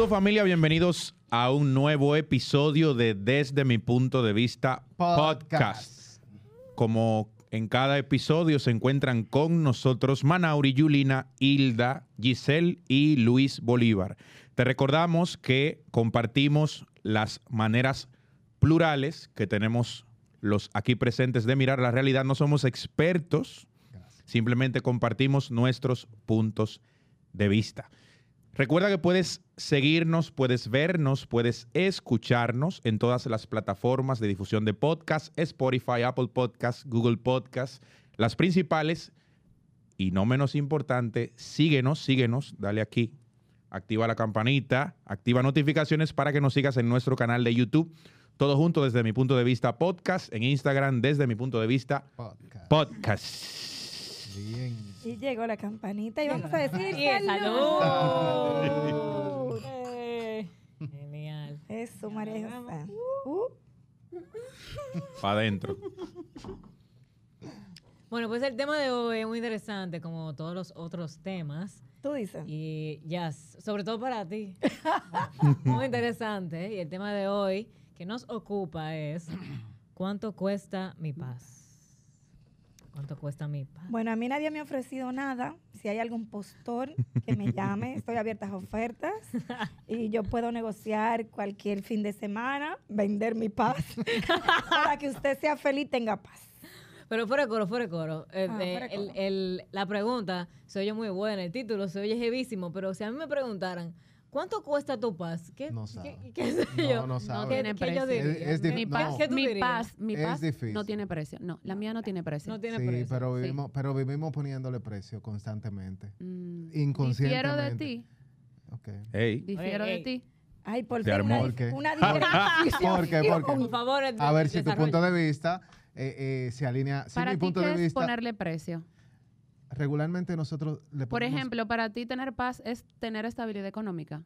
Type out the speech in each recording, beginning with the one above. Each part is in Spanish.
Saludos familia, bienvenidos a un nuevo episodio de Desde mi punto de vista podcast. Como en cada episodio se encuentran con nosotros Manauri, Yulina, Hilda, Giselle y Luis Bolívar. Te recordamos que compartimos las maneras plurales que tenemos los aquí presentes de mirar la realidad. No somos expertos, simplemente compartimos nuestros puntos de vista. Recuerda que puedes seguirnos, puedes vernos, puedes escucharnos en todas las plataformas de difusión de podcast, Spotify, Apple Podcast, Google Podcast, las principales. Y no menos importante, síguenos, síguenos, dale aquí, activa la campanita, activa notificaciones para que nos sigas en nuestro canal de YouTube. Todo junto desde mi punto de vista podcast, en Instagram desde mi punto de vista Podcast. podcast. Bien. Y llegó la campanita y vamos a decir Sí, salud. Eh, Genial. Eso, María José. Uh, Para adentro. Bueno, pues el tema de hoy es muy interesante, como todos los otros temas. tú dices. Y ya, sobre todo para ti. muy interesante. Y el tema de hoy que nos ocupa es ¿cuánto cuesta mi paz? ¿Cuánto cuesta mi paz? Bueno, a mí nadie me ha ofrecido nada. Si hay algún postor que me llame, estoy abierta a ofertas y yo puedo negociar cualquier fin de semana, vender mi paz para que usted sea feliz y tenga paz. Pero fuera de coro, fuera de coro. Eh, Ah, eh, el- el- la pregunta se oye muy buena, el título se oye jevísimo, pero si a mí me preguntaran, ¿cuánto cuesta tu paz? ¿Qué, No sabe. qué sé No, yo? no ¿Qué- sabe. tiene qué yo precio. Es- es Mi no. paz, ¿Qué tú mi paz, mi Es paz difícil. no tiene precio. No, la mía no tiene precio. No tiene Sí, precio. pero sí. vivimos, pero vivimos poniéndole precio constantemente. Mm, Inconscientemente. Difiero de ti. Ok. Hey. Difiero de ti. Ay, por una, ¿Por qué? una ¿Por diferenciación. qué? ¿Por qué? Por favor, A ver si tu punto de vista eh, eh, se alinea. Si Para mi ti, punto ¿qué de es vista. ponerle precio? Regularmente nosotros le Por ponemos- ejemplo, para ti tener paz es tener estabilidad económica.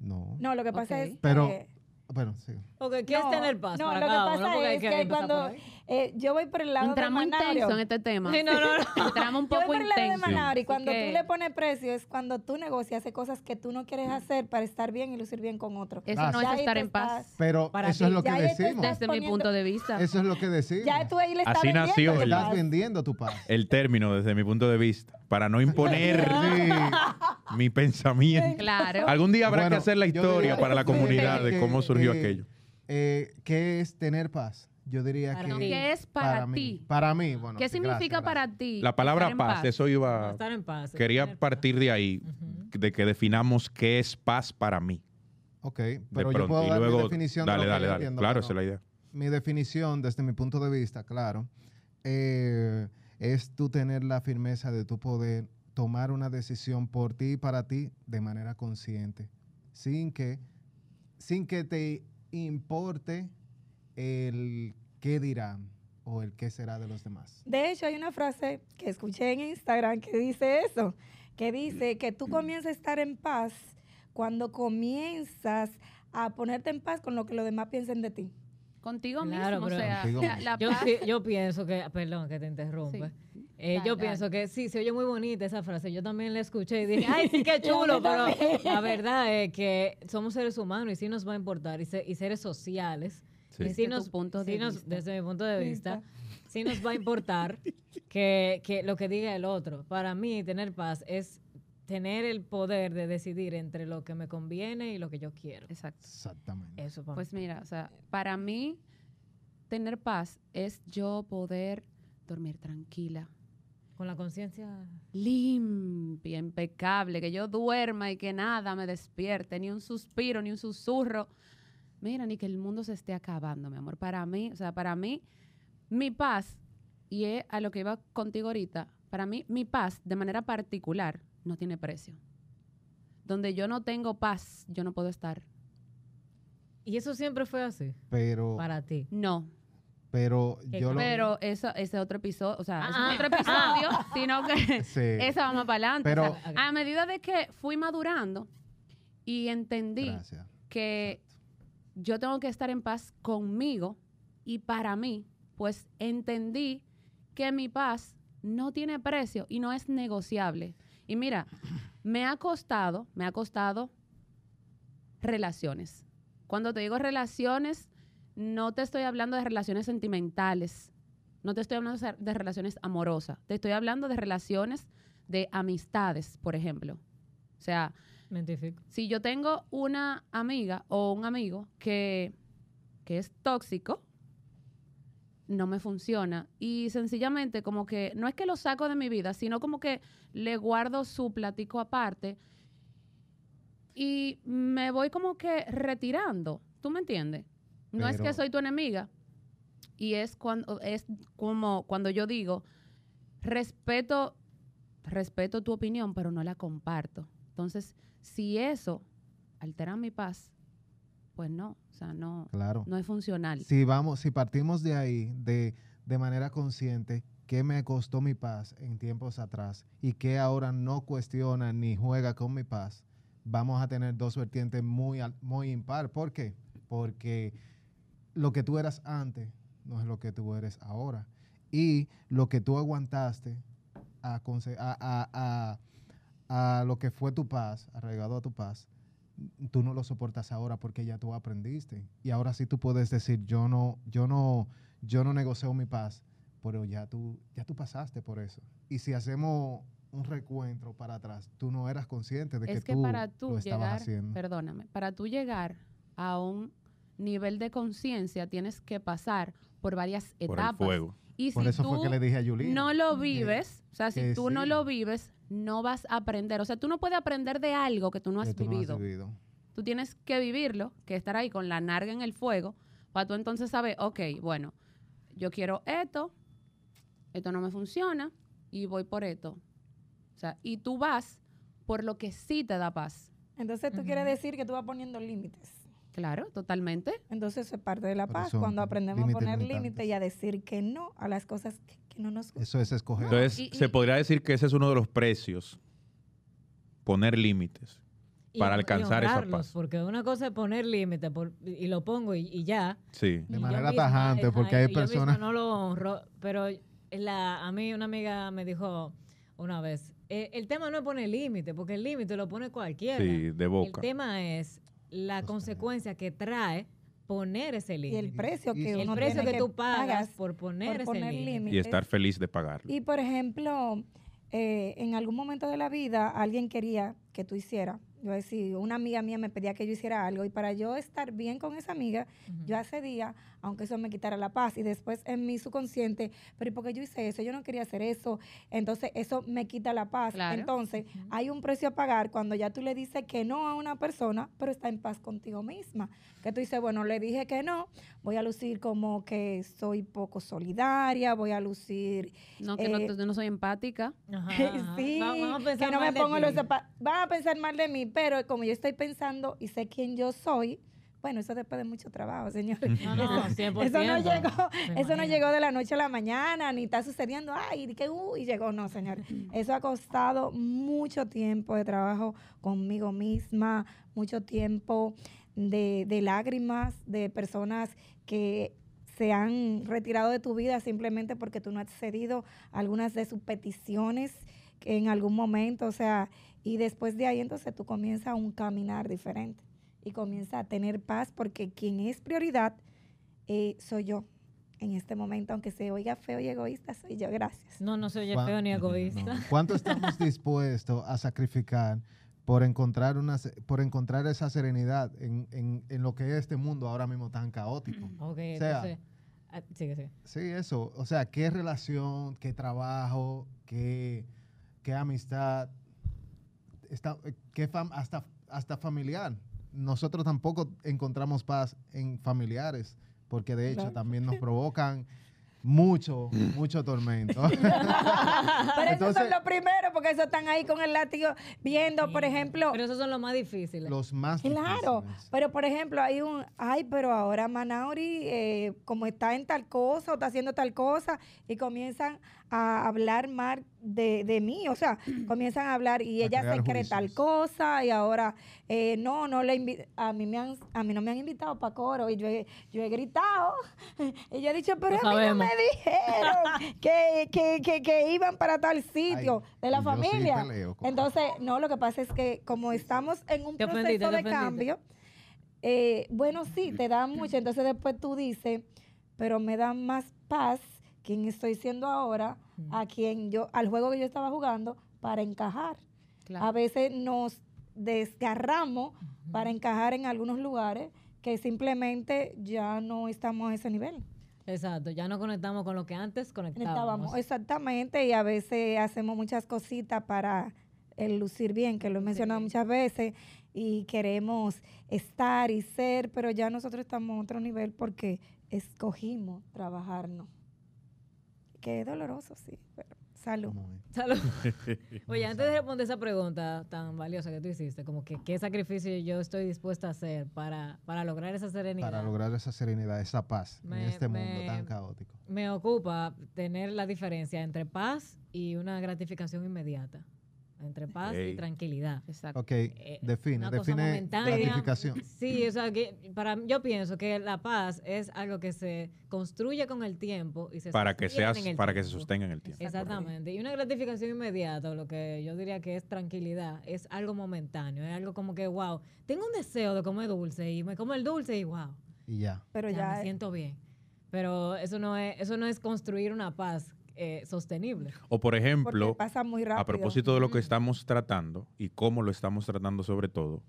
No. No, lo que pasa Ok. es Pero- que... Bueno, sí. Ok, ¿qué es no, tener paz No, para lo que cada uno? pasa hay es que que cuando ahí. Eh, yo voy por el lado Entramos de Manario, intenso en este tema. Sí, no, no, no. Entramos un Yo voy poco por el lado de intenso. Manauri, Así cuando que tú le pones precio es cuando tú negocias, haces cosas que tú no quieres hacer para estar bien y lucir bien con otro. Eso Ah, no es estar en paz. Pero Para eso ti, es lo que ya decimos. Desde mi punto de vista. Eso es lo que decimos. Ya tú ahí le estás Así vendiendo nació el- Estás vendiendo tu paz. El término desde mi punto de vista, para no imponer mi pensamiento. Claro. Algún día habrá Bueno, que hacer la historia diría para la que- comunidad de cómo surgió que, aquello. eh, ¿Qué es tener paz? Yo diría Para que... ti. ¿Qué es para, mí. ti? Para mí, bueno. ¿Qué sí, significa gracias, para gracias. ti? La palabra estar en paz, eso iba... Estar en paz. Quería paz. partir de ahí, de que definamos qué es paz para mí. Ok, De pero yo pronto. puedo Y dar mi luego, definición de dale, lo que dale, yo dale. entiendo, Claro, esa es la idea. Mi definición, desde mi punto de vista, claro, eh, es tú tener la firmeza de tu poder tomar una decisión por ti y para ti de manera consciente, sin que, sin que te importe el qué dirán o el qué será de los demás. De hecho, hay una frase que escuché en Instagram que dice eso, que dice que tú comienzas a estar en paz cuando comienzas a ponerte en paz con lo que los demás piensen de ti. Contigo Claro, mismo. O sea, Contigo la, Yo, paz. yo pienso que, perdón que te interrumpa. Sí. Eh, Dale, yo dale. pienso que sí, se oye muy bonita esa frase. Yo también la escuché y dije, ay, sí, qué chulo, pero la verdad es que somos seres humanos y sí nos va a importar y, se- y seres sociales. Sí. Desde nos, punto de sí nos- vista. desde mi punto de vista, sí nos va a importar que, que lo que diga el otro. Para mí, tener paz es tener el poder de decidir entre lo que me conviene y lo que yo quiero. Exacto. Exactamente. Eso para Pues mira, o sea, para mí, tener paz es yo poder dormir tranquila, Con la conciencia. limpia, impecable, que yo duerma y que nada me despierte, ni un suspiro, ni un susurro. Mira, ni que el mundo se esté acabando, mi amor. Para mí, o sea, para mí, mi paz, y es a lo que iba contigo ahorita, para mí, mi paz, de manera particular, no tiene precio. Donde yo no tengo paz, yo no puedo estar. Y eso siempre fue así Pero, para ti. No, pero yo lo... Pero eso, ese otro episodio, o sea, ese Ah. es otro episodio, sino que Sí. esa vamos para adelante. Pero- O sea, a medida de que fui madurando y entendí Gracias. que yo tengo que estar en paz conmigo y para mí, pues entendí que mi paz no tiene precio y no es negociable. Y mira, me ha costado, me ha costado relaciones. Cuando te digo relaciones, no te estoy hablando de relaciones sentimentales, no te estoy hablando de- relaciones amorosas, te estoy hablando de relaciones de amistades, por ejemplo. O sea, Me identifico. si yo tengo una amiga o un amigo que, que es tóxico, no me funciona. Y sencillamente como que no es que lo saco de mi vida, sino como que le guardo su platico aparte y me voy como que retirando. ¿Tú me entiendes? No es que soy tu enemiga. Y es cuando, es como cuando yo digo, respeto, respeto tu opinión, pero no la comparto. Entonces, si eso altera mi paz, pues no, o sea, no, Claro. no es funcional. Si vamos, si partimos de ahí, de, de manera consciente, qué me costó mi paz en tiempos atrás y que ahora no cuestiona ni juega con mi paz, vamos a tener dos vertientes muy, muy impar. ¿Por qué? Porque lo que tú eras antes no es lo que tú eres ahora. Y lo que tú aguantaste a, conse- a, a- a- a lo que fue tu paz, arraigado a tu paz, tú no lo soportas ahora porque ya tú aprendiste. Y ahora sí tú puedes decir, yo no, yo no, yo no negocio mi paz, pero ya tú, ya tú pasaste por eso. Y si hacemos un recuentro para atrás, tú no eras consciente de es que, que, tú para tú lo estabas llegar, haciendo. perdóname, para tú llegar a un nivel de conciencia tienes que pasar por varias Por el etapas. fuego. Y Por si eso tú fue que le dije a no lo vives, o sea, si tú no lo vives, no vas a aprender. O sea, tú no puedes aprender de algo que tú no has que tú no has vivido. Tú tienes que vivirlo, que estar ahí con la narga en el fuego, para tú entonces saber, ok, bueno, yo quiero esto, esto no me funciona y voy por esto. O sea, y tú vas por lo que sí te da paz. Entonces tú quieres decir que tú vas poniendo límites. Claro, totalmente. Entonces es parte de la paz, cuando aprendemos a límites poner límites y a decir que no a las cosas que, que no nos gustan. Eso es escoger. Entonces, y- se podría decir que ese es uno de los precios. Poner límites. Para y alcanzar esa paz. Porque una cosa es poner límite por- y lo pongo y, y ya. Sí. De manera tajante, porque hay personas- no lo honro, pero la, a mí una amiga me dijo una vez, eh, el tema no es poner límite, porque el límite lo pone cualquiera. Sí, de el boca. tema es la Sostener. consecuencia que trae poner ese Y límite. el precio Y- que y- El uno precio tiene que tú pagas por poner por ese límite. límites. Y estar feliz de pagarlo. Y por ejemplo, eh, en algún momento de la vida alguien quería que tú hicieras, yo decía, una amiga mía me pedía que yo hiciera algo y para yo estar bien con esa amiga, yo accedía, aunque eso me quitara la paz. Y después en mi subconsciente, pero ¿y por qué yo hice eso? Yo no quería hacer eso. Entonces eso me quita la paz. Claro. Entonces hay un precio a pagar cuando ya tú le dices que no a una persona, pero está en paz contigo misma. Que tú dices, bueno, le dije que no, voy a lucir como que soy poco solidaria, voy a lucir No, que no, Eh, yo no soy empática. Ajá, ajá. sí, Va- vamos a pensar que no me pongo los zapa- Van a pensar mal de mí, pero como yo estoy pensando y sé quién yo soy, bueno, eso después de mucho trabajo, señores. No, no, 100%. Eso no llegó, eso no llegó de la noche a la mañana, ni está sucediendo, ay, que uh, y llegó, no, señores. Eso ha costado mucho tiempo de trabajo conmigo misma, mucho tiempo de, de lágrimas, de personas que se han retirado de tu vida simplemente porque tú no has cedido algunas de sus peticiones que en algún momento, o sea, y después de ahí entonces tú comienzas un caminar diferente y comienzas a tener paz porque quien es prioridad eh, soy yo en este momento, aunque se oiga feo y egoísta, soy yo, gracias. No, no soy ¿Cuán- feo ni egoísta. No. ¿Cuánto estamos dispuestos a sacrificar por encontrar una se- por encontrar esa serenidad en, en- en lo que es este mundo ahora mismo tan caótico? Ok, sea, entonces. ah, sigue, sigue. Sí, eso. O sea, qué relación, qué trabajo, qué, qué amistad, está, qué fam- hasta, hasta familiar. Nosotros tampoco encontramos paz en familiares, porque de hecho Claro. también nos provocan mucho, mucho tormento. Pero esos Entonces- son los primeros, porque esos están ahí con el látigo viendo, por ejemplo, Pero esos son los más difíciles. Los más Claro, difíciles. pero por ejemplo, hay un, ay, pero ahora Manauri, eh, como está en tal cosa o está haciendo tal cosa, y comienzan a hablar mal de, de mí, o sea, comienzan a hablar y A ella se cree tal cosa y ahora eh, no, no le a mí me han, a mí no me han invitado para coro y yo he, yo he gritado y yo he dicho, pero Lo a mí no me dijeron que, que, que, que iban para tal sitio de la sí familia. peleo Entonces, no, lo que pasa es que como estamos en un proceso de cambio, eh, bueno, sí, te da mucho. Entonces después tú dices, pero me da más paz quien estoy siendo ahora a quien yo, al juego que yo estaba jugando para encajar. Claro. A veces nos desgarramos para encajar en algunos lugares que simplemente ya no estamos a ese nivel. Exacto, ya no conectamos con lo que antes conectábamos. Estábamos, exactamente, y a veces hacemos muchas cositas para el lucir bien, que lo he mencionado muchas veces, y queremos estar y ser, pero ya nosotros estamos a otro nivel porque escogimos trabajarnos. Que es doloroso, sí, pero salud. Salud. Oye, antes de responder esa pregunta tan valiosa que tú hiciste, como que qué sacrificio yo estoy dispuesta a hacer para, para lograr esa serenidad. Para lograr esa serenidad, esa paz Me- en este mundo tan caótico. Me ocupa tener la diferencia entre paz y una gratificación inmediata. Entre paz Ey. y tranquilidad. Exacto. Ok, Eh, define, una cosa define. Sí, o sea, que para yo pienso que la paz es algo que se construye con el tiempo y se Para que sostiene seas, en el para que se sostenga en el tiempo. Exactamente. Y una gratificación inmediata, o lo que yo diría que es tranquilidad, es algo momentáneo. Es algo como que, wow, tengo un deseo de comer dulce y me como el dulce y wow, Y ya. Pero ya, ya, me siento bien. Pero eso no es, eso no es construir una paz eh, sostenible. O por ejemplo, pasa muy rápido. a propósito de lo que estamos tratando y cómo lo estamos tratando sobre todo,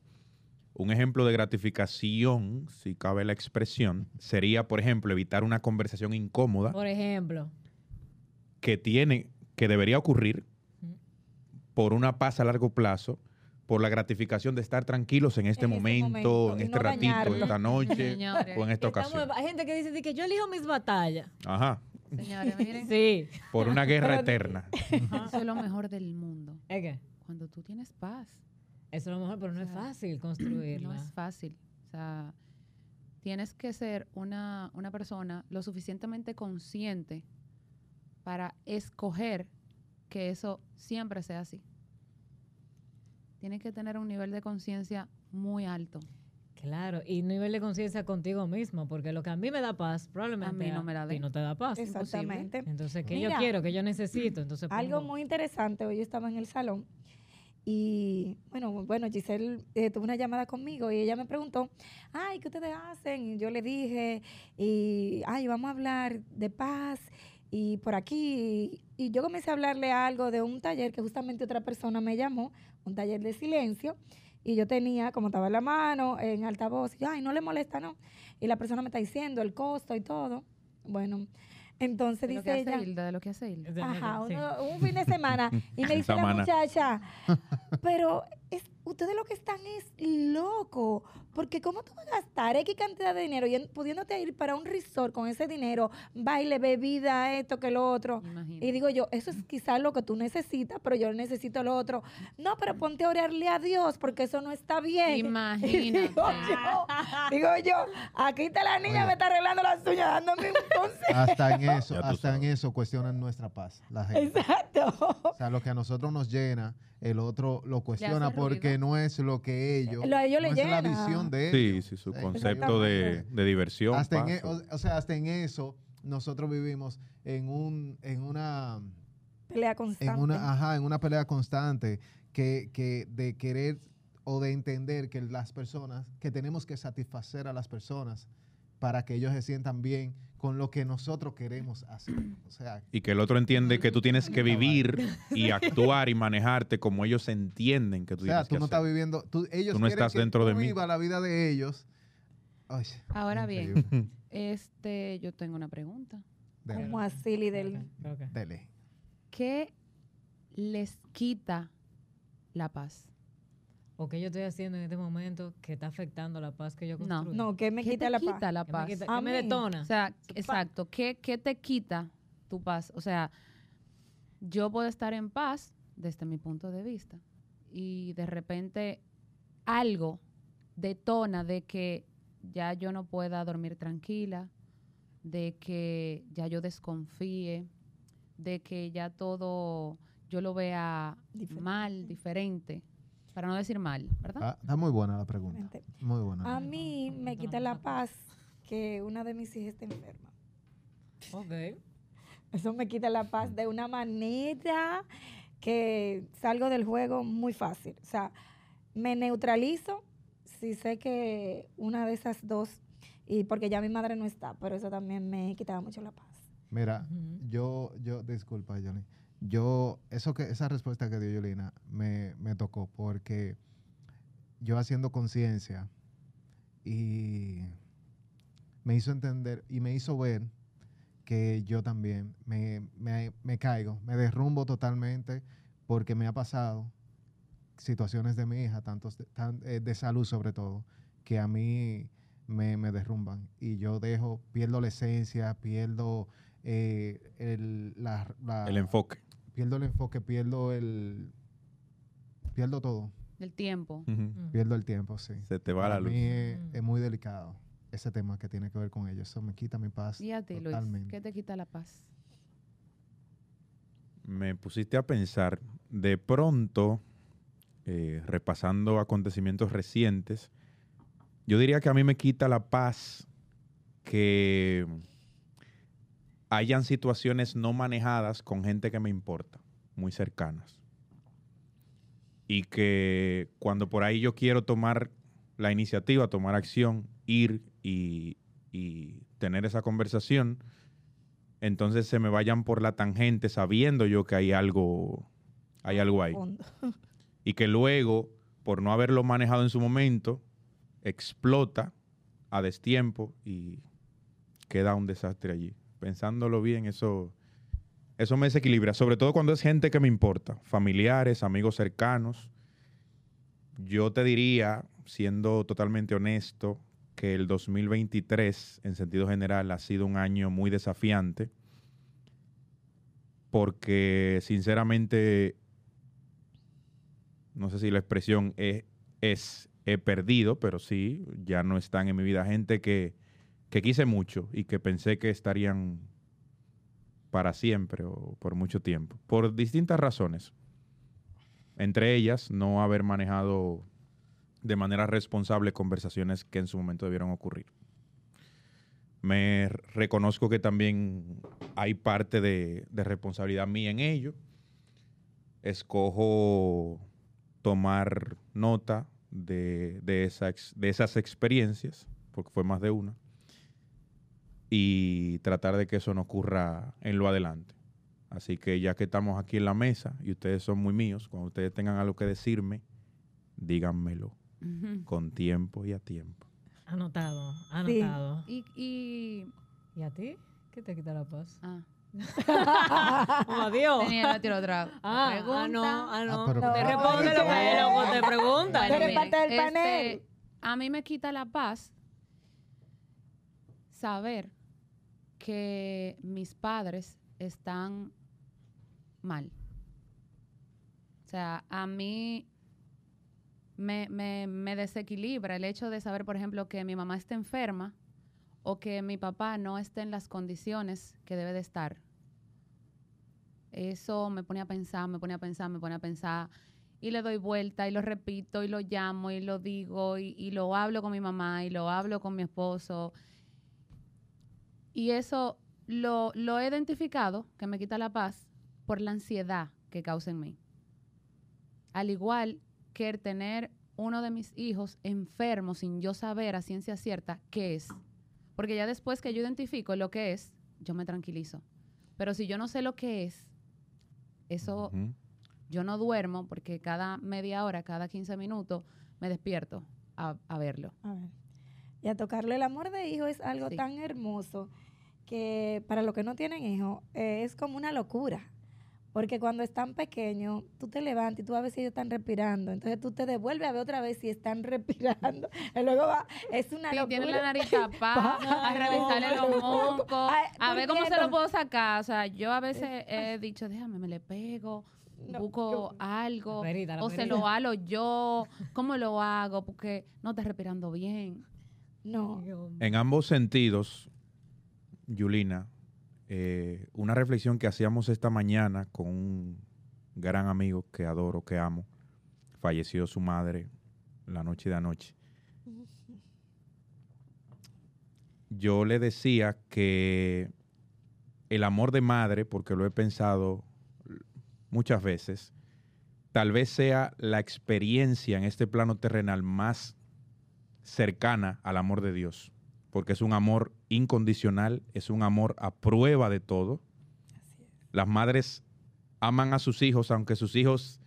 un ejemplo de gratificación, si cabe la expresión, sería, por ejemplo, evitar una conversación incómoda Por ejemplo, que tiene, que debería ocurrir por una paz a largo plazo, por la gratificación de estar tranquilos en este En este momento, momento, en este no ratito, dañarlo. esta noche Señores, o en esta estamos- ocasión. hay gente que dice que yo elijo mis batallas. Ajá, señores, miren, Sí. por una guerra eterna. eso es lo mejor del mundo. ¿Es que? Cuando tú tienes paz. Eso es lo mejor, pero no es O sea, fácil construirla. No es fácil. O sea, tienes que ser una, una persona lo suficientemente consciente para escoger que eso siempre sea así. Tienes que tener un nivel de conciencia muy alto. Claro, y nivel de conciencia contigo mismo, porque lo que a mí me da paz, probablemente A mí no me la a dé. ti no te da paz. Exactamente. Entonces, ¿qué yo quiero? ¿Qué yo necesito? Entonces, Algo pongo- muy interesante, hoy yo estaba en el salón y bueno, bueno, Giselle eh, tuvo una llamada conmigo y ella me preguntó, ay, ¿qué ustedes hacen? Y yo le dije, y, ay, vamos a hablar de paz y por aquí. Y yo comencé a hablarle algo de un taller que justamente otra persona me llamó, un taller de silencio. Y yo tenía, como estaba en la mano, en altavoz, y yo, ay, no le molesta, ¿no? Y la persona me está diciendo el costo y todo. Bueno, entonces De lo que dice hace ella... Hilda, de lo que hace Hilda. Ajá, sí. uno- un fin de semana. Y me dice la muchacha, pero es, ustedes lo que están es loco. Porque ¿cómo tú vas a gastar X cantidad de dinero y en- pudiéndote ir para un resort con ese dinero, baile, bebida, esto, que lo otro? Imagínate. Y digo yo, eso es quizás lo que tú necesitas, pero yo necesito lo otro. No, pero ponte a orarle a Dios porque eso no está bien. Imagínate. digo yo, digo yo, aquí está la niña, Oye. me está arreglando las uñas, dándome un consejo. Hasta en eso, hasta en eso cuestionan nuestra paz, la gente. Exacto. O sea, lo que a nosotros nos llena, el otro lo cuestiona porque ruido. no es lo que ellos, Lo ellos no les es la visión de ellos. sí, su Sí, concepto de, de diversión. Hasta en, e- o, o sea, hasta en eso nosotros vivimos en un, en una, Pelea constante. en una, ajá, en una pelea constante que, que de querer o de entender que las personas, que tenemos que satisfacer a las personas para que ellos se sientan bien con lo que nosotros queremos hacer. O sea, y que el otro entiende que tú tienes que vivir y actuar y manejarte como ellos entienden que tú o sea tienes tú que no hacer. estás viviendo, tú, ellos Tú no estás que dentro tú de mí. viva la vida de ellos. Ay, Ahora bien, este, yo tengo una pregunta. Dele, Como así, Lidel. Dele. ¿Qué les quita la paz? ¿O qué yo estoy haciendo en este momento que está afectando la paz que yo No. construyo? No, que me ¿Qué quita te la quita paz. la ¿Qué me, quita- qué detona? O sea, Pa- exacto. ¿Qué, ¿Qué te quita tu paz? O sea, yo puedo estar en paz desde mi punto de vista y de repente algo detona de que ya yo no pueda dormir tranquila, de que ya yo desconfíe, de que ya todo yo lo vea Diferente. mal, diferente, para no decir mal, ¿verdad? Ah, está muy buena la pregunta. Mente. Muy buena. A mí me quita la paz que una de mis hijas está enferma. Ok. Eso me quita la paz de una manera que salgo del juego muy fácil. O sea, me neutralizo sí sé que una de esas dos, y porque ya mi madre no está, pero eso también me quitaba mucho la paz. Mira, yo, yo, disculpa, Johnny. Yo, eso que, esa respuesta que dio Yolina me, me tocó porque yo haciendo conciencia y me hizo entender y me hizo ver que yo también me, me- caigo, me derrumbo totalmente porque me ha pasado situaciones de mi hija, tantos de, tan- eh, de salud sobre todo, que a mí me, me derrumban y yo dejo, pierdo la esencia, pierdo eh, el, El enfoque. Pierdo el enfoque, pierdo el, pierdo todo, Del tiempo. Mm. pierdo el tiempo, sí. Se te va la Para luz. mí es, Mm. es muy delicado ese tema que tiene que ver con ello. Eso me quita mi paz. Y a ti, Luis, totalmente. ¿qué te quita la paz? Me pusiste a pensar, de pronto, eh, repasando acontecimientos recientes, yo diría que a mí me quita la paz que hayan situaciones no manejadas con gente que me importa, muy cercanas. Y que cuando por ahí yo quiero tomar la iniciativa, tomar acción, ir y, y tener esa conversación, entonces se me vayan por la tangente sabiendo yo que hay algo, hay algo ahí. Y que luego, por no haberlo manejado en su momento, explota a destiempo y queda un desastre allí. Pensándolo bien, eso, eso me desequilibra, sobre todo cuando es gente que me importa, familiares, amigos cercanos. Yo te diría, siendo totalmente honesto, que el 2023, en sentido general, ha sido un año muy desafiante, porque sinceramente, no sé si la expresión es, es he perdido, pero sí, ya no están en mi vida gente que, que quise mucho y que pensé que estarían para siempre o por mucho tiempo, por distintas razones. Entre ellas, no haber manejado de manera responsable conversaciones que en su momento debieron ocurrir. Me reconozco que también hay parte de, responsabilidad mía en ello. Escojo tomar nota de, de, de esas experiencias, porque fue más de una, y tratar de que eso no ocurra en lo adelante. Así que ya que estamos aquí en la mesa y ustedes son muy míos, cuando ustedes tengan algo que decirme, díganmelo con tiempo y a tiempo. Anotado, Sí. anotado. Y, y ¿Y a ti? ¿Qué te quita la paz? ah, Oh, adiós. tenía que tirar otra Ah, pregunta. ah, no, ah, no. Ah, No, te responde lo que loco te pregunta. Bueno, Pero es miren, parte del este, panel. a mí me quita la paz saber que mis padres están mal. O sea, a mí me, desequilibra el hecho de saber, por ejemplo, que mi mamá está enferma o que mi papá no esté en las condiciones que debe de estar. Eso me pone a pensar, me pone a pensar, me pone a pensar y le doy vuelta y lo repito y lo llamo y lo digo y lo hablo con mi mamá y lo hablo con mi esposo. Y eso lo, lo he identificado, que me quita la paz, por la ansiedad que causa en mí. Al igual que el tener uno de mis hijos enfermo sin yo saber a ciencia cierta qué es. Porque ya después que yo identifico lo que es, yo me tranquilizo. Pero si yo no sé lo que es, eso yo no duermo porque cada media hora, cada 15 minutos, me despierto a, a verlo. A ver. Y a tocarlo, el amor de hijo es algo Sí. tan hermoso que para los que no tienen hijos eh, es como una locura. Porque cuando están pequeños, tú te levantas y tú a ver si ellos están respirando. Entonces tú te devuelves a ver otra vez si están respirando. Y luego va, es una Si locura. tiene la nariz tapada, a revisarle no, los no. Ay, a ver ¿por cómo se lo puedo sacar. O sea, yo a veces he dicho, déjame, me le pego, No, busco yo- algo, La perita, la o se lo halo yo, ¿cómo lo hago? Porque no está respirando bien. No. En ambos sentidos, Yulina, eh, una reflexión que hacíamos esta mañana con un gran amigo que adoro, que amo, falleció su madre la noche de anoche. Yo le decía que el amor de madre, porque lo he pensado muchas veces, tal vez sea la experiencia en este plano terrenal más cercana al amor de Dios, porque es un amor incondicional, es un amor a prueba de todo. Las madres aman a sus hijos, aunque sus hijos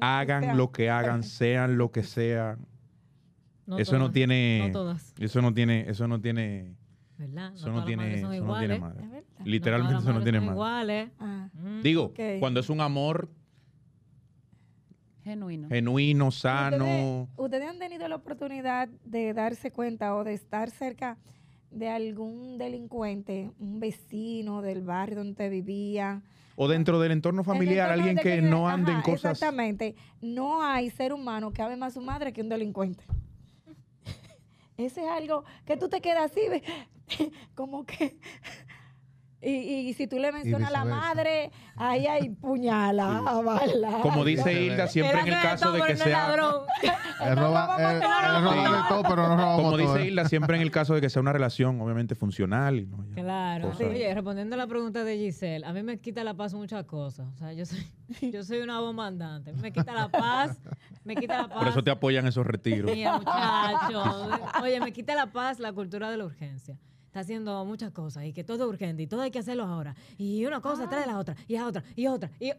hagan lo que hagan, sean lo que sean. eso no tiene, No todas, eso no tiene, eso no tiene, ¿verdad? eso no tiene, eso no madre. Literalmente No eso no tiene madre. iguales. Ah, Mm. Digo, cuando es un amor Genuino. genuino, sano, ¿Ustedes, ustedes han tenido la oportunidad de darse cuenta o de estar cerca de algún delincuente, un vecino del barrio donde usted vivía? o dentro del entorno familiar, alguien que no ande en cosas. Exactamente. No hay ser humano que ame más a su madre que un delincuente. Ese es algo que tú te quedas así, ve, como que... Y, y si tú le mencionas a la madre, ahí hay puñala, bala. Como dice. Hilda, siempre en el caso de que sea, como dice Hilda, siempre en el caso de que sea una relación, obviamente funcional. Y no, ya, Claro. cosas. Oye, respondiendo a la pregunta de Giselle, a mí me quita la paz muchas cosas. O sea, yo soy, yo soy una bomba andante. Me quita la paz, me quita la paz. Por eso te apoyan esos retiros. Mira, muchachos. Oye, me quita la paz la cultura de la urgencia. Está haciendo muchas cosas y que todo es urgente y todo hay que hacerlo ahora. Y una cosa trae la otra, y a otra, y otra. Y...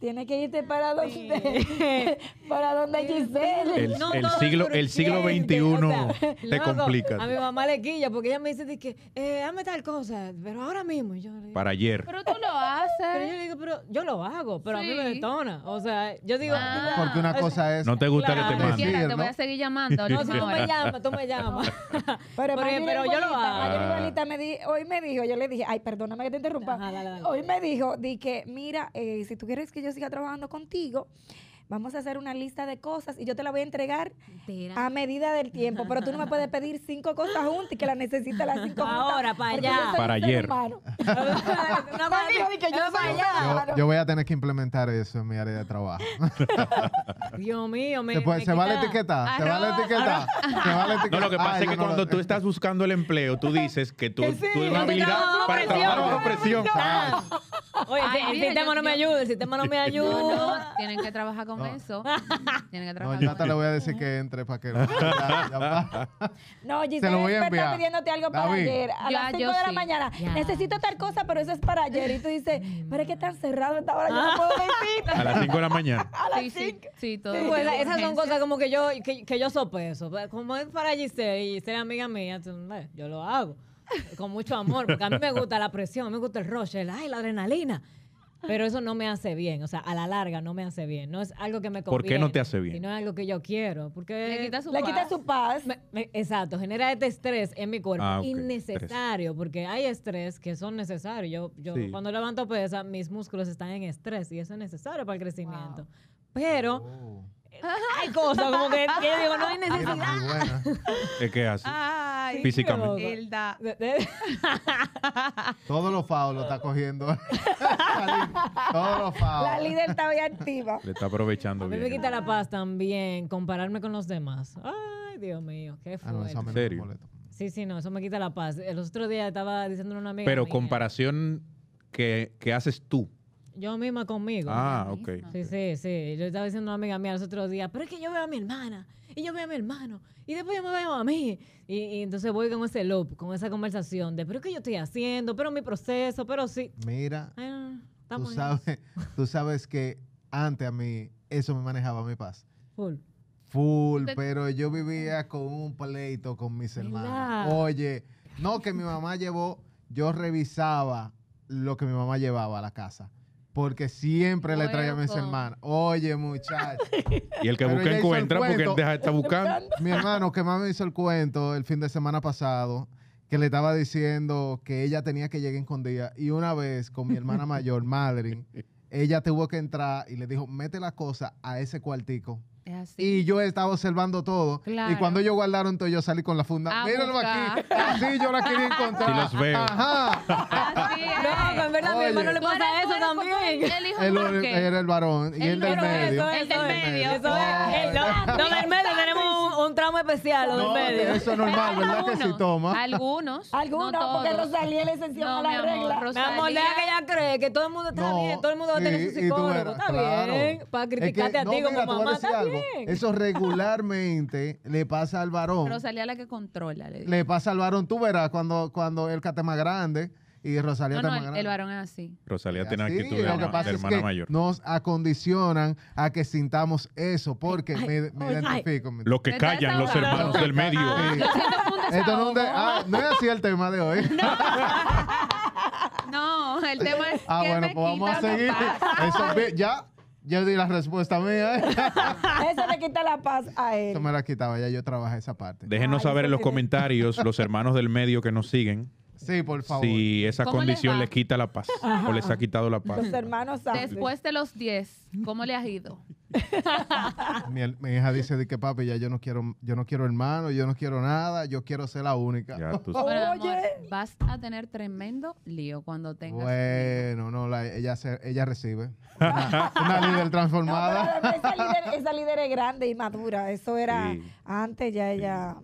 Tienes que irte para donde, para donde Giselle. El, No el siglo, el siglo XXI o sea, te complica. A mi mamá le quilla porque ella me dice de que, eh, hazme tal cosa, pero ahora mismo. Yo le digo, Para ayer. Pero tú lo pero yo haces. le digo, pero yo lo hago, pero a mí me Sí. detona. O sea, yo digo, Ah. Porque una cosa es No te gusta Claro. que te. Decir, quiera, te ¿no? voy a seguir llamando. No, si tú me llamas, tú me llamas. Pero, Pero- Mayra pero yo lo igualita, hago. Igualita me di- hoy me dijo, yo le dije, ay, perdóname que te interrumpa. Ajá, dale, dale. Hoy me dijo, di que, mira, eh, si tú quieres que yo siga trabajando contigo, vamos a hacer una lista de cosas y yo te la voy a entregar a medida del tiempo. Pero tú no me puedes pedir cinco cosas juntas y que las necesitas las cinco juntas. Ahora, para allá. yo soy Para ayer. no que yo ser humano. Yo, yo voy a tener que implementar eso en mi área de trabajo. Dios mío, me, se, puede- me se vale etiquetar, se vale Arroba, etiquetar. Se vale No, etiquetar. lo que pasa Ay, es que no cuando lo- tú estás buscando el empleo, tú dices que tú, sí, tú una habilidad estamos para presión. trabajar bajo presión. Oye, Ay, el mira, sistema no me ayuda, el sistema no me No, ayuda. no, tienen que trabajar con No. eso. Tienen que No, trabajar yo con hasta le voy a decir que entre para que... ya- ya va. No, Se Giselle lo voy a está enviar. pidiéndote algo para David. ayer. A Ya, las 5 yo de la mañana. Ya. Necesito tal cosa, pero eso es para ayer. Y tú dices, pero es que tan cerrado esta hora, yo no puedo decir. A las 5 de la mañana. A las Sí, sí, 5. sí, todo. Pues, esas son cosas como que yo, que, que yo sopeso. Pues, Como es para Giselle y Giselle es amiga mía, yo lo hago. Con mucho amor, porque a mí me gusta la presión, me gusta el rush, el, ay, la adrenalina. Pero eso no me hace bien, o sea, a la larga no me hace bien. No es algo que me ¿Por conviene. qué no te hace bien? Sino es algo que yo quiero. Porque Le quita su Le quita paz. su paz. Me- me- exacto, genera este estrés en mi cuerpo Ah, innecesario, porque hay estrés que son necesarios. Yo, yo Sí. cuando levanto pesa, mis músculos están en estrés y eso es necesario para el crecimiento. Pero Oh, hay cosas como que, que yo digo, no hay necesidad. muy buena. ¿Qué, qué hace? Ay, Físicamente. Hilda. De- de- Todos los faulos lo está cogiendo. Todos los La faulos. líder está hoy activa. Le está aprovechando A mí me bien. quita la paz también compararme con los demás. Ay, Dios mío, qué Ah, no, eso a mí fuerte. no me ¿Serio? molesta. Sí, sí, no, eso me quita la paz. El otro día estaba diciendo a una amiga Pero mía, comparación que, que haces tú. Yo misma conmigo. Ah, ok. Sí, sí, sí. Yo estaba diciendo a una amiga mía los otros días, pero es que yo veo a mi hermana, y yo veo a mi hermano, y después yo me veo a mí. Y, y entonces voy con ese loop, con esa conversación de, pero es que yo estoy haciendo, pero mi proceso, pero sí. Mira, Ay, no, no, tú estamos sabes, tú sabes que antes a mí eso me manejaba mi paz. full. Full, pero yo vivía con un pleito con mis hermanos. Oye, no que mi mamá llevó, yo revisaba lo que mi mamá llevaba a la casa. Porque siempre le traía a mis Huevo. hermanos. Oye, muchachos. Y el que Pero busca encuentra porque él deja de estar buscando. mi hermano que más me hizo el cuento el fin de semana pasado, que le estaba diciendo que ella tenía que llegar escondida. Y una vez con mi hermana mayor, Madeline, ella tuvo que entrar y le dijo, mete la cosa a ese cuartico. Así. Y yo estaba observando todo. Claro. Y cuando ellos guardaron todo, yo salí con la funda. A Míralo aquí. buscar. Así yo la quería encontrar. Sí los veo. Ajá. Así es. No, en verdad a mi Oye. hermano le pasa eso también. El hijo Él era el varón y El el del medio. El del medio. Eso es, el- no, del medio un, tramo, especial, lo del No, medio. eso es normal, ¿verdad que sí Algunos, toma? Algunos. Algunos, no porque todos. Rosalía le a la mi amor, regla. Mi amor, deja que ella cree que todo el mundo está No, bien, todo el mundo va a tener sí, su psicólogo. verás, está claro. bien. Para Es que, criticarte a no, ti como mira, a mamá, está algo. bien. Eso regularmente le pasa al varón. Rosalía la que controla. Le pasa al varón. Tú verás cuando, cuando el cate más grande y Rosalía No, está no, más el, grande. el varón es así. Rosalía Es tiene así, actitud de, lo que pasa de es que mayor. nos acondicionan a que sintamos eso, porque Ay, me, me ay, identifico. me- Los que callan, los hermanos del medio. Sí. Esto no, es un de- desahogo. ah, no es así el tema de hoy. No, el tema es Ah, que bueno, me pues vamos a seguir. Eso, ya, yo di la respuesta mía. ¿eh? Eso le quita la paz a él. Eso me la quitaba, ya yo trabajé esa parte. Déjenos Ay, saber en los comentarios, los hermanos del medio que nos siguen, Sí, por favor. si esa ¿Cómo les condición les quita la paz o les ha quitado la paz. Los hermanos saben. Después de los 10, ¿cómo le has ido? Mi, mi hija dice de que papi, ya yo no quiero, yo no quiero hermano, yo no quiero nada, yo quiero ser la única. Ya tú Bueno, amor, Oye. vas a tener tremendo lío cuando tengas. Bueno, no, la- ella, se, ella recibe. Una, una líder No, transformada. pero esa, líder, esa líder es grande y madura. Eso era Sí. antes, ya ella.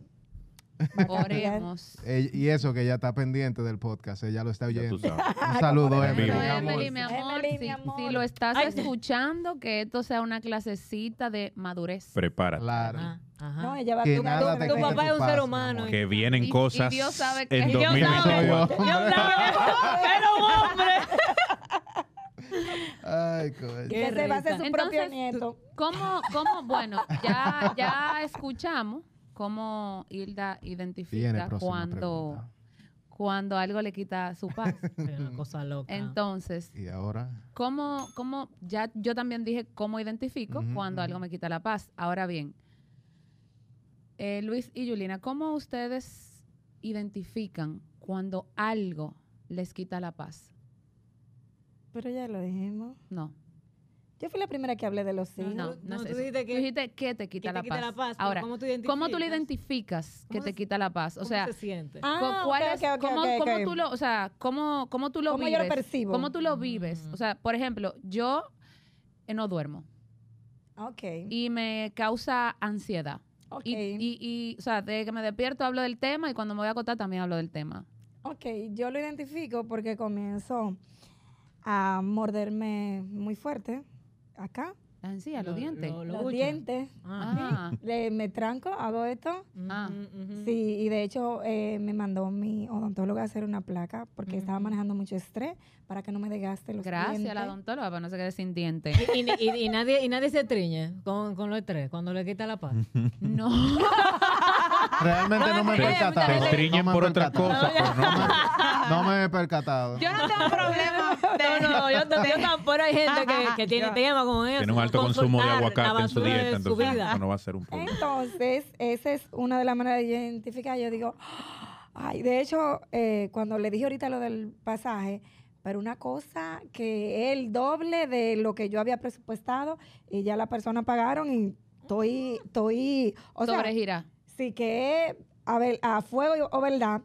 Oremos. Y eso que ella está pendiente del podcast, ella lo está oyendo. Un saludo, Emily. vivo. mi amor. Emily, mi amor, Emily, mi si, amor. si lo estás Ay. escuchando, que esto sea una clasecita de madurez. Prepárate. Claro. Ajá, ajá. No, ella va Que tu- nada tu- papá es un paz, ser humano. Que vienen Y- y cosas Dios sabe que- en Dios sabe. 2024. Yo sabía, era un hombre. Ay, coño. que se va a hacer su Entonces, propio nieto. ¿Cómo, cómo, bueno, ya, ya escuchamos cómo Hilda identifica cuando, cuando algo le quita su paz? Es una cosa loca. Entonces, Y ahora, ¿cómo, cómo, ya yo también dije cómo identifico cuando algo me quita la paz? Ahora bien, eh, Luis y Julina, ¿cómo ustedes identifican cuando algo les quita la paz? Pero ya lo dijimos. No, Yo fui la primera que hablé de los No, signos. no, no, no, es tú eso. dijiste Tú que- dijiste que te quita, la, quita paz. la paz, pero Ahora, ¿cómo tú ¿cómo tú lo identificas? que ¿Cómo te quita la paz? O ¿Cómo sea, se siente? Ah, ¿Cuál es, cómo, cómo tú lo, o sea, cómo, cómo tú lo ¿Cómo yo vives? lo percibo? ¿Cómo tú lo vives? Mm. O sea, por ejemplo, yo eh, no duermo Ok. y me causa ansiedad. ok. Y, y, y, o sea, desde que me despierto hablo del tema y cuando me voy a acostar también hablo del tema. Ok, yo lo identifico porque comienzo a morderme muy fuerte acá, La encía, los Lo- dientes. lo- lo los bucha. dientes. Ah, Le, me tranco, hago esto. Ah. Sí, y de hecho eh, me mandó mi odontólogo a hacer una placa porque estaba manejando mucho estrés para que no me desgaste los gracias a la dientes. odontóloga para no se quede sin dientes. Y, y- y- y nadie, y nadie se triñe con, con los estrés cuando le quita la paz. no. realmente no me he percatado. Se No he por otra cosa. No me he percatado. Yo no tengo problema. Yo, tam- yo tampoco hay gente que, que tiene Yo- tema con eso. Tiene un alto consumo de aguacate en su de dieta, su entonces vida. eso no va a ser un problema. Entonces, esa es una de las maneras de identificar. Yo digo, ay, de hecho, eh, cuando le dije ahorita lo del pasaje, pero una cosa que es el doble de lo que yo había presupuestado y ya la persona pagaron y estoy, estoy, o sea, Sobregira. sí que a, ver, a fuego o verdad.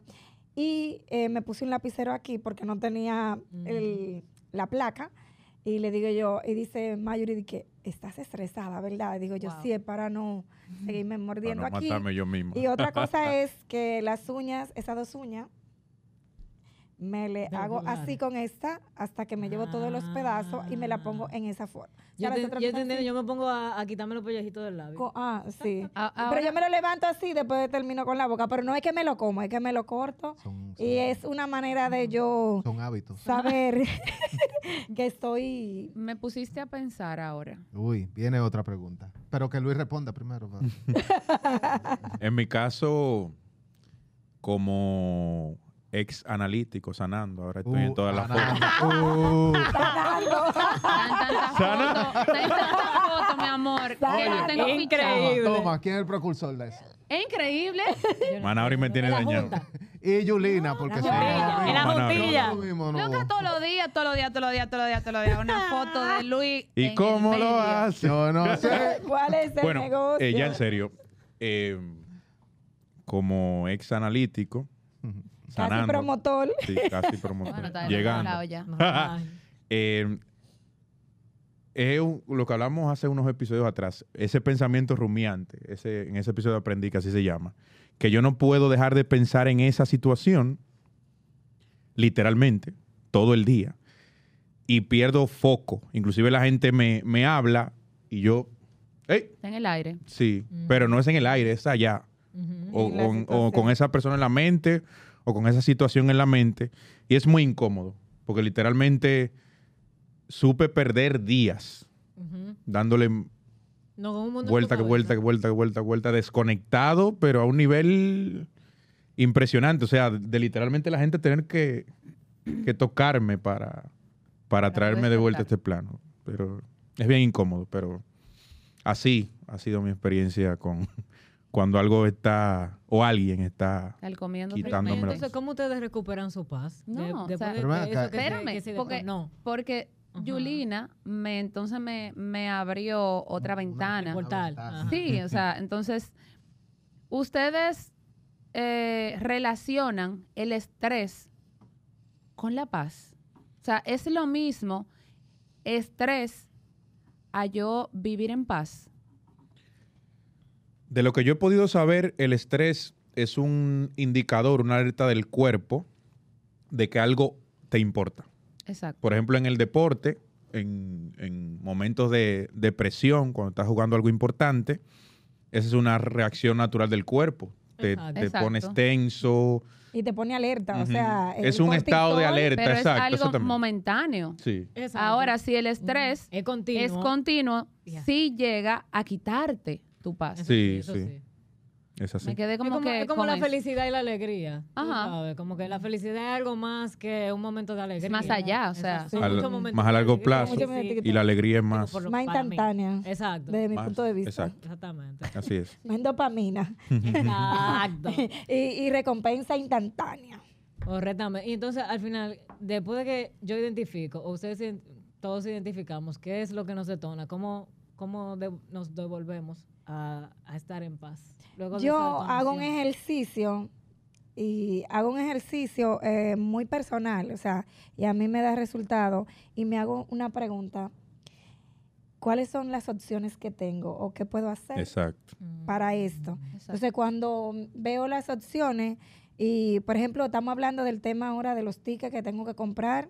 Y eh, me puse un lapicero aquí porque no tenía el- la placa. Y le digo yo, y dice Mayuri, que estás estresada, ¿verdad? Y digo yo, Wow. sí, es para no seguirme Para mordiendo no aquí. matarme yo mismo. Y otra cosa es que las uñas, esas dos uñas, me le hago así con esta hasta que me llevo todos los pedazos y me la pongo en esa forma. Yo, te, yo, te yo me pongo a, a quitarme los pellejitos del labio. Co- Ah, sí. Pero yo me lo levanto así, después termino con la boca. Pero no es que me lo como, es que me lo corto. Son, son- Y es una manera de yo son hábitos. saber que estoy... Me pusiste a pensar ahora. Uy, viene otra pregunta. Pero que Luis responda primero. En mi caso, como ex analítico sanando, ahora estoy en Uh, todas las formas. uh, Tan tanta Sana. foto, mi amor, que no tengo Increíble. fichado. toma, ¿quién es el precursor de eso? Es increíble. Manauri me tiene dañado. Y Yulina, porque juntilla, en la juntilla. Loca todos los días, todos los días, todos los días, todos los días, todos los días. Una foto de Luis. ¿Y en el cómo lo medio. hace? Yo no sé. ¿Cuál es el Bueno, negocio? eh, ya en serio, eh, como ex analítico, Casi sanando, promotor. sí, casi promotor, Bueno, está llegando. Eh, es un- lo que hablamos hace unos episodios atrás, ese pensamiento rumiante, ese, en ese episodio aprendí que así se llama, que yo no puedo dejar de pensar en esa situación, literalmente, todo el día, y pierdo foco. Inclusive la gente me, me habla y yo, hey, Está en el aire. sí, pero no es en el aire, es allá. O, o- o con esa persona en la mente, o con esa situación en la mente, y es muy incómodo, porque literalmente supe perder días dándole No, un vuelta, que vuelta, que vuelta, que vuelta, vuelta, desconectado, pero a un nivel impresionante. O sea, de literalmente la gente tener que, que tocarme para, para Para traerme de vuelta a este plano. Pero es bien incómodo, pero así ha sido mi experiencia con cuando algo está o alguien está Al comiendo. Quitando- Entonces, ¿cómo ustedes recuperan su paz? No, De- o después sea- de- Pero ven de eso acá. que se- Espérame, que se porque- no. Porque Ajá. Yulina me entonces me, me abrió otra ventana. Portal. Sí, o sea, entonces, ustedes eh, relacionan el estrés con la paz. O sea, es lo mismo estrés a yo vivir en paz. De lo que yo he podido saber, el estrés es un indicador, una alerta del cuerpo de que algo te importa. Exacto. Por ejemplo, en el deporte, en, en momentos de, de presión, cuando estás jugando algo importante, esa es una reacción natural del cuerpo. Te, Exacto. te pones tenso. Y te pone alerta, o sea... es un estado de alerta, Pero es exacto. algo exactamente. momentáneo. Sí. Exacto. Ahora, si el estrés es continuo. es continuo, sí llega a quitarte tu paz. Eso Sí, eso sí. Es así. Me quedé Es como, como, que es como la eso. felicidad y la alegría. Ajá. sabes, como que la felicidad es algo más que un momento de alegría. más allá, o sea. Son Al- momentos más a largo alegría. plazo. Y la alegría es más. Lo- Más mí. instantánea, Exacto. desde mi Más, punto de vista. exacto. Exactamente. Así es. Más dopamina. Exacto. y, y recompensa instantánea. Correctamente. Y entonces, al final, después de que yo identifico, o ustedes todos identificamos, qué es lo que nos detona, cómo, cómo de- nos devolvemos a, a estar en paz. Luego Yo hago un ejercicio y hago un ejercicio eh, muy personal, o sea, y a mí me da resultado y me hago una pregunta. ¿Cuáles son las opciones que tengo o qué puedo hacer Exacto. Mm. para esto? Exacto. Entonces, cuando veo las opciones y, por ejemplo, estamos hablando del tema ahora de los tickets que tengo que comprar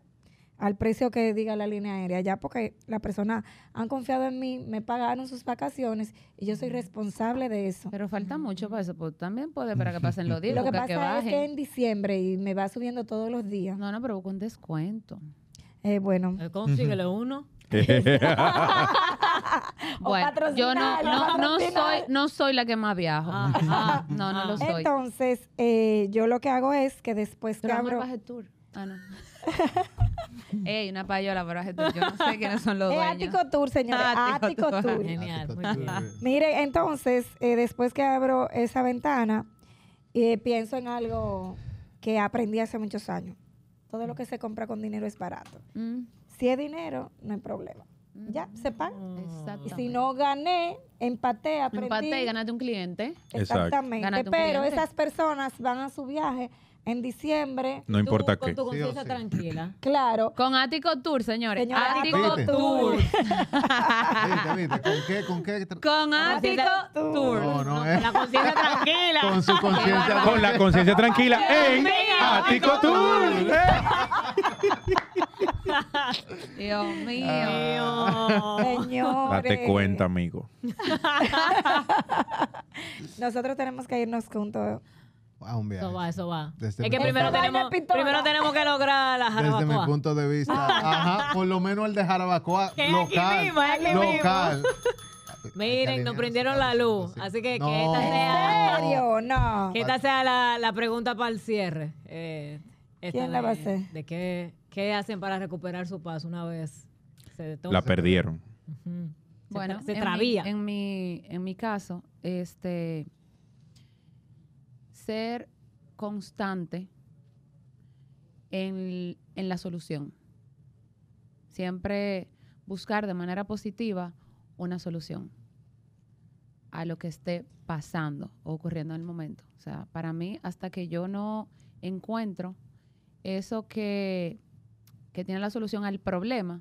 al precio que diga la línea aérea, ya porque la persona han confiado en mí, me pagaron sus vacaciones y yo soy responsable de eso. Pero falta mucho para eso. Pues también puede para que pasen los días. Lo que pasa es bajen. que en diciembre y me va subiendo todos los días. No, no, pero busca un descuento. Eh, bueno, Eh, Consíguele uno. Bueno, yo no, no, no soy, no soy la que más viajo. No, no lo soy. entonces eh, yo lo que hago es que después que Pero abro... Tour. Ah, no. Ey, una payola Tour. Yo no sé quiénes son los Es dueños. Ático Tour, señores, Ático Ático Tour. Tour. Genial. Muy Ático bien. Tour. Mire, entonces, eh, después que abro esa ventana, eh, pienso en algo que aprendí hace muchos años. Todo lo que se compra con dinero es barato. Mm, Si es dinero, no hay problema. Ya, se paga. Y Exactamente. si no gané, empaté, aprendí. Empaté y ganaste un cliente. Exactamente. Un Pero cliente. esas personas van a su viaje en diciembre. No importa Tú, qué. Con tu conciencia sí. tranquila. Claro. Con Ático Tour, señores. Señora, Ático Tour. ¿Viste, viste? ¿Con qué? ¿Con qué? Con Ático Tour. Tour. No, no es. La conciencia tranquila. Con su conciencia. Con la conciencia tranquila en Ático Tour. Dios mío. Mío. Señores. Date cuenta, amigo. Nosotros tenemos que irnos juntos. A un viaje. Eso va, eso va. Desde es que primero tenemos, primero tenemos que lograr la Desde mi jarabacoa. punto de vista, ajá, por lo menos el de Jarabacoa Que local, mismo, local. Miren, nos prendieron la luz. Así que que No. esta ¿En sea, serio? No. que esta sea la, la pregunta para el cierre. Eh, esta ¿Quién la va a hacer? De qué, qué hacen para recuperar su paz una vez se detona. La perdieron. Bueno, tra- se en mi- trabía. En mi, en mi caso, este, ser constante en, en la solución. Siempre buscar de manera positiva una solución a lo que esté pasando o ocurriendo en el momento. O sea, para mí, hasta que yo no encuentro eso que, que tiene la solución al problema,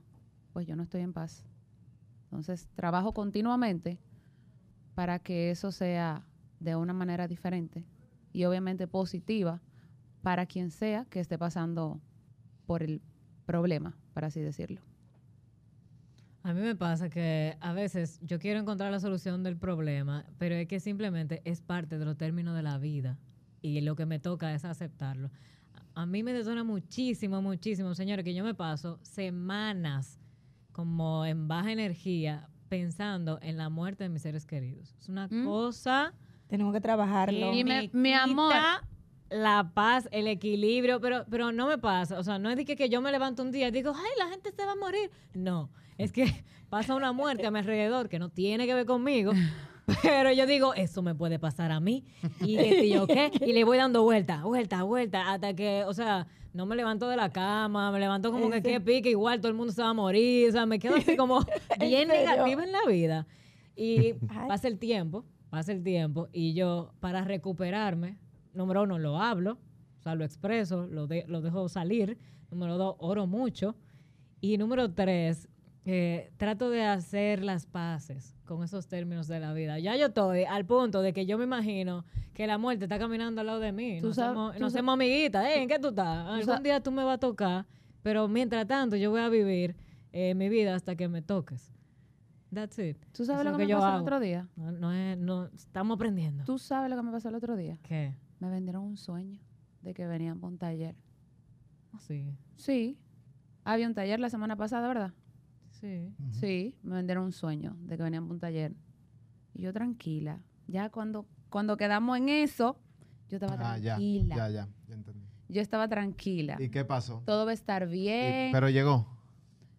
pues yo no estoy en paz. Entonces, trabajo continuamente para que eso sea de una manera diferente y obviamente positiva para quien sea que esté pasando por el problema, para así decirlo. A mí me pasa que a veces yo quiero encontrar la solución del problema, pero es que simplemente es parte de los términos de la vida y lo que me toca es aceptarlo. A a mí me detona muchísimo, muchísimo, señores, que yo me paso semanas como en baja energía pensando en la muerte de mis seres queridos. Es una Mm. cosa Tenemos que trabajarlo. Y me- mi amor. La paz, el equilibrio, pero, pero no me pasa. O sea, no es de que, que yo me levanto un día y digo, ay, la gente se va a morir. No, es que pasa una muerte a mi alrededor que no tiene que ver conmigo. Pero yo digo, eso me puede pasar a mí. Y, qué sé yo qué. Y le voy dando vuelta, vuelta, vuelta, hasta que, o sea, no me levanto de la cama, me levanto como que qué pique, igual todo el mundo se va a morir. O sea, me quedo así como bien negativa en la vida. Y pasa el tiempo, pasa el tiempo, y yo, para recuperarme, número uno, lo hablo, o sea, lo expreso, lo, de- lo dejo salir. Número dos, oro mucho. Y número tres, eh, trato de hacer las paces con esos términos de la vida. Ya yo estoy al punto de que yo me imagino que la muerte está caminando al lado de mí. Nos nos sab- hacemos amiguitas. "Ey, ¿En qué tú estás? Algún día tú me vas a tocar, pero mientras tanto yo voy a vivir eh, mi vida hasta que me toques. That's it. ¿Tú sabes Eso lo que, me yo pasó el otro día? No, no es, no, estamos aprendiendo. ¿Tú sabes lo que me pasó el otro día? ¿Qué? Me vendieron un sueño de que venían para un taller. Sí, Sí. Había un taller la semana pasada, ¿verdad? sí. Sí, me vendieron un sueño de que venían para un taller. Y yo tranquila. Ya cuando, cuando quedamos en eso, yo estaba Ah, ya, tranquila. ya, ya, ya entendí. Yo estaba tranquila. ¿Y qué pasó? Todo va a estar Y- bien. pero llegó.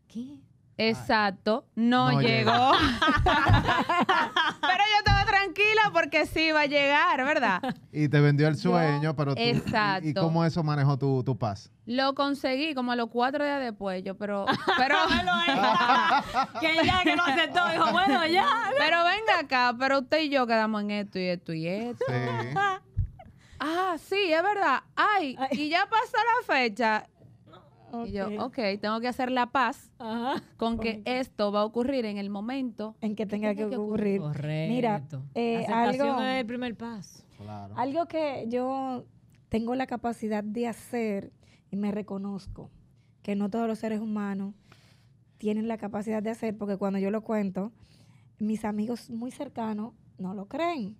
¿Qué? Exacto, no, No llegó. pero yo estaba tranquila porque sí iba a llegar, ¿verdad? Y te vendió el sueño, pero tú. y- ¿Y, Exacto. cómo eso manejó tu, tu paz? Lo conseguí como a los cuatro días después, yo, pero, pero, que ya que lo aceptó, dijo, bueno, ya. pero venga acá, pero usted y yo quedamos en esto y esto y esto. Sí. Ah, sí, es verdad. Ay, y ya pasó la fecha. Y yo, Ok. tengo que hacer la paz Ajá. con que esto va a ocurrir en el momento. En que tenga que tenga que ocurrir. Correcto. Mira, eh, La aceptación algo- es el primer paso. Claro. Algo que yo tengo la capacidad de hacer y me reconozco que no todos los seres humanos tienen la capacidad de hacer, porque cuando yo lo cuento, mis amigos muy cercanos no lo creen.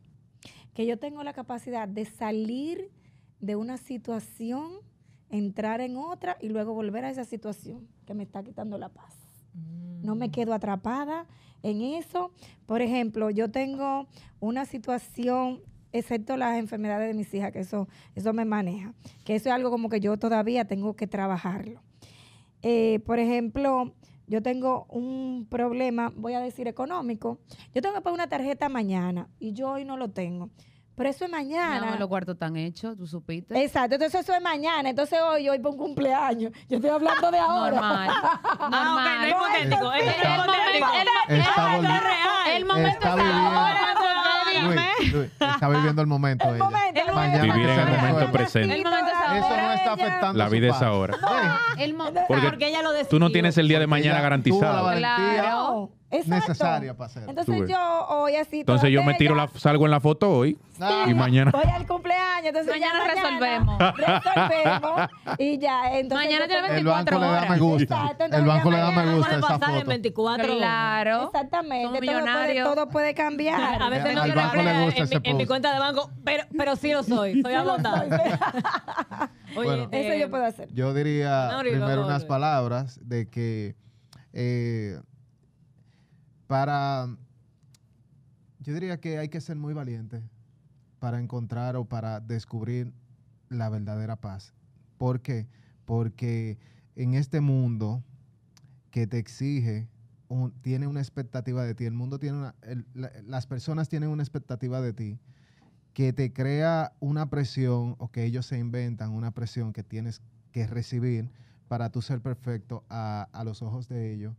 Que yo tengo la capacidad de salir de una situación, entrar en otra y luego volver a esa situación que me está quitando la paz. No Mm. me quedo atrapada en eso. Por ejemplo, yo tengo una situación, excepto las enfermedades de mis hijas, que eso, eso me maneja, que eso es algo como que yo todavía tengo que trabajarlo. Eh, por ejemplo, yo tengo un problema, voy a decir económico. Yo tengo que pagar una tarjeta mañana y yo hoy no lo tengo. Pero eso es No, mañana. los cuartos están hechos, tú supiste. Exacto, entonces eso es mañana. Entonces hoy, hoy por un cumpleaños. Yo estoy hablando de ahora. Normal. Ah, no Normal. Esto sí. no es hipotético. Es real. El momento Está ahora. Luis, Luis, está viviendo el momento ella. momento, Vivir en el momento presente. El momento es ahora. Está afectando La vida es ahora. El Porque Porque ella lo decidió. Tú no tienes el día de mañana ella garantizado. Claro. Exacto. necesaria para hacerlo. Entonces yo hoy así. Entonces yo me tiro la, salgo en la foto hoy Ah. y mañana. Voy al cumpleaños, entonces Mañana resolvemos. Resolvemos. y ya, entonces. Mañana tiene tengo- El banco le da 24 me gusta. Exacto, El banco le da me gusta puede esa pasar en foto. 24 horas. Claro. Exactamente. Todo puede-. Todo puede cambiar. A veces no Al quiero banco le gusta en, ese mi, en mi cuenta de banco, pero, pero sí lo soy. Soy agotada. Oye, Bueno. Eso yo puedo hacer. Yo diría primero unas palabras de que eh, para, yo diría que hay que ser muy valiente para encontrar o para descubrir la verdadera paz. ¿Por qué? Porque en este mundo que te exige, un- tiene una expectativa de ti, el mundo tiene una, el- la- las personas tienen una expectativa de ti que te crea una presión o que ellos se inventan una presión que tienes que recibir para tú ser perfecto a, a los ojos de ellos.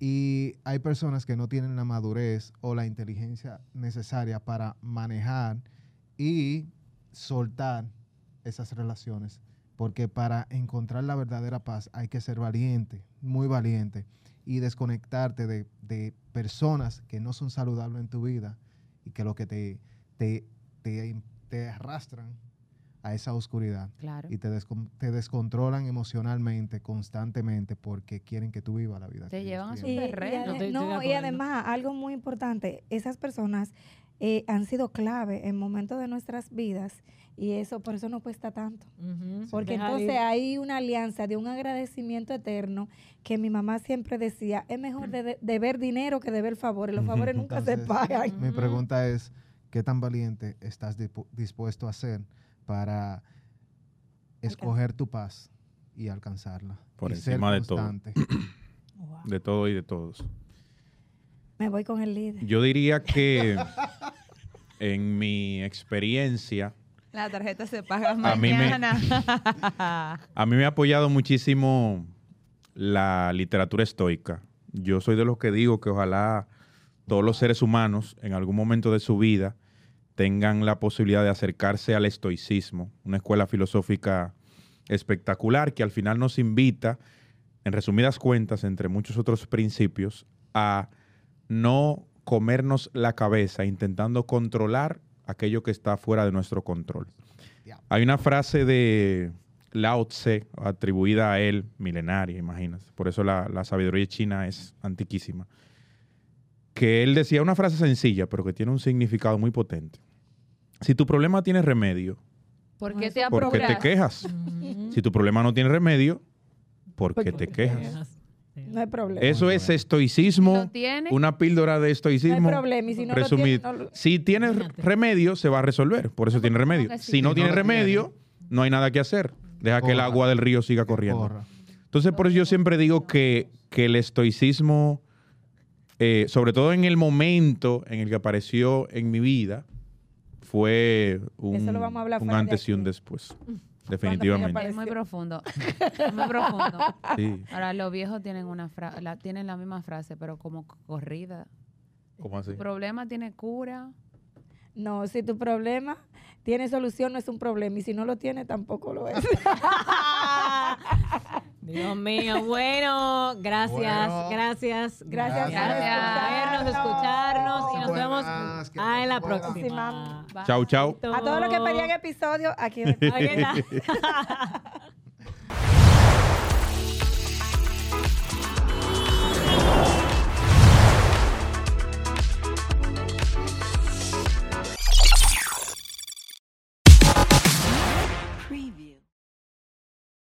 Y hay personas que no tienen la madurez o la inteligencia necesaria para manejar y soltar esas relaciones. Porque para encontrar la verdadera paz hay que ser valiente, muy valiente. y desconectarte de, de personas que no son saludables en tu vida y que lo que te, te, te, te arrastran a esa oscuridad Claro. y te, te descontrolan emocionalmente, constantemente, porque quieren que tú vivas la vida. Te llevan a su Y, quieren. y terreno. ade- no, y además, algo muy importante, esas personas eh, han sido clave en momentos de nuestras vidas y eso, por eso no cuesta tanto. Porque entonces ir. hay una alianza de un agradecimiento eterno que mi mamá siempre decía, es mejor de, de- deber dinero que deber favores. Los favores nunca se pagan. Mi pregunta es, ¿qué tan valiente estás dispu- dispuesto a ser para escoger tu paz y alcanzarla? Por y ser encima de todo. Wow. De todo y de todos. Me voy con el líder. Yo diría que en mi experiencia, La tarjeta se paga A mí me- mañana. a mí me ha apoyado muchísimo la literatura estoica. Yo soy de los que digo que ojalá todos los seres humanos en algún momento de su vida tengan la posibilidad de acercarse al estoicismo, una escuela filosófica espectacular que al final nos invita, en resumidas cuentas, entre muchos otros principios, a no comernos la cabeza intentando controlar aquello que está fuera de nuestro control. Hay una frase de Lao Tse atribuida a él, milenaria, imagínate. Por eso la, la sabiduría china es antiquísima. Que él decía una frase sencilla, pero que tiene un significado muy potente. Si tu problema tiene remedio, ¿Por qué te ¿por qué te quejas? Ujú. Si tu problema no tiene remedio, ¿por qué ¿Por te quejas? No hay problema. Eso es estoicismo, una píldora de no hay estoicismo. problema. Y si no lo resumid. tiene, no lo- Si tienes remedio, se va a resolver. Por eso tiene remedio. Si no tiene remedio, no hay nada que hacer. Deja que el agua del río siga corriendo. Corra. Entonces, por eso yo siempre digo que, que el estoicismo, eh, sobre todo en el momento en el que apareció en mi vida, fue un, Eso lo vamos a hablar un antes y un después. Definitivamente. Es muy profundo. Es muy profundo. Sí. Ahora, los viejos tienen una fra- la, tienen la misma frase, pero como corrida. ¿Cómo así? Tu problema tiene cura. No, si tu problema tiene solución, no es un problema. Y si no lo tiene, tampoco lo es. Dios mío, bueno, gracias, Bueno. gracias, Gracias por vernos, escucharnos y nos vemos Buenas, ah, en la buenas. próxima. Bye. Chau, chau. A todos los que pedían episodio, aquí. Está.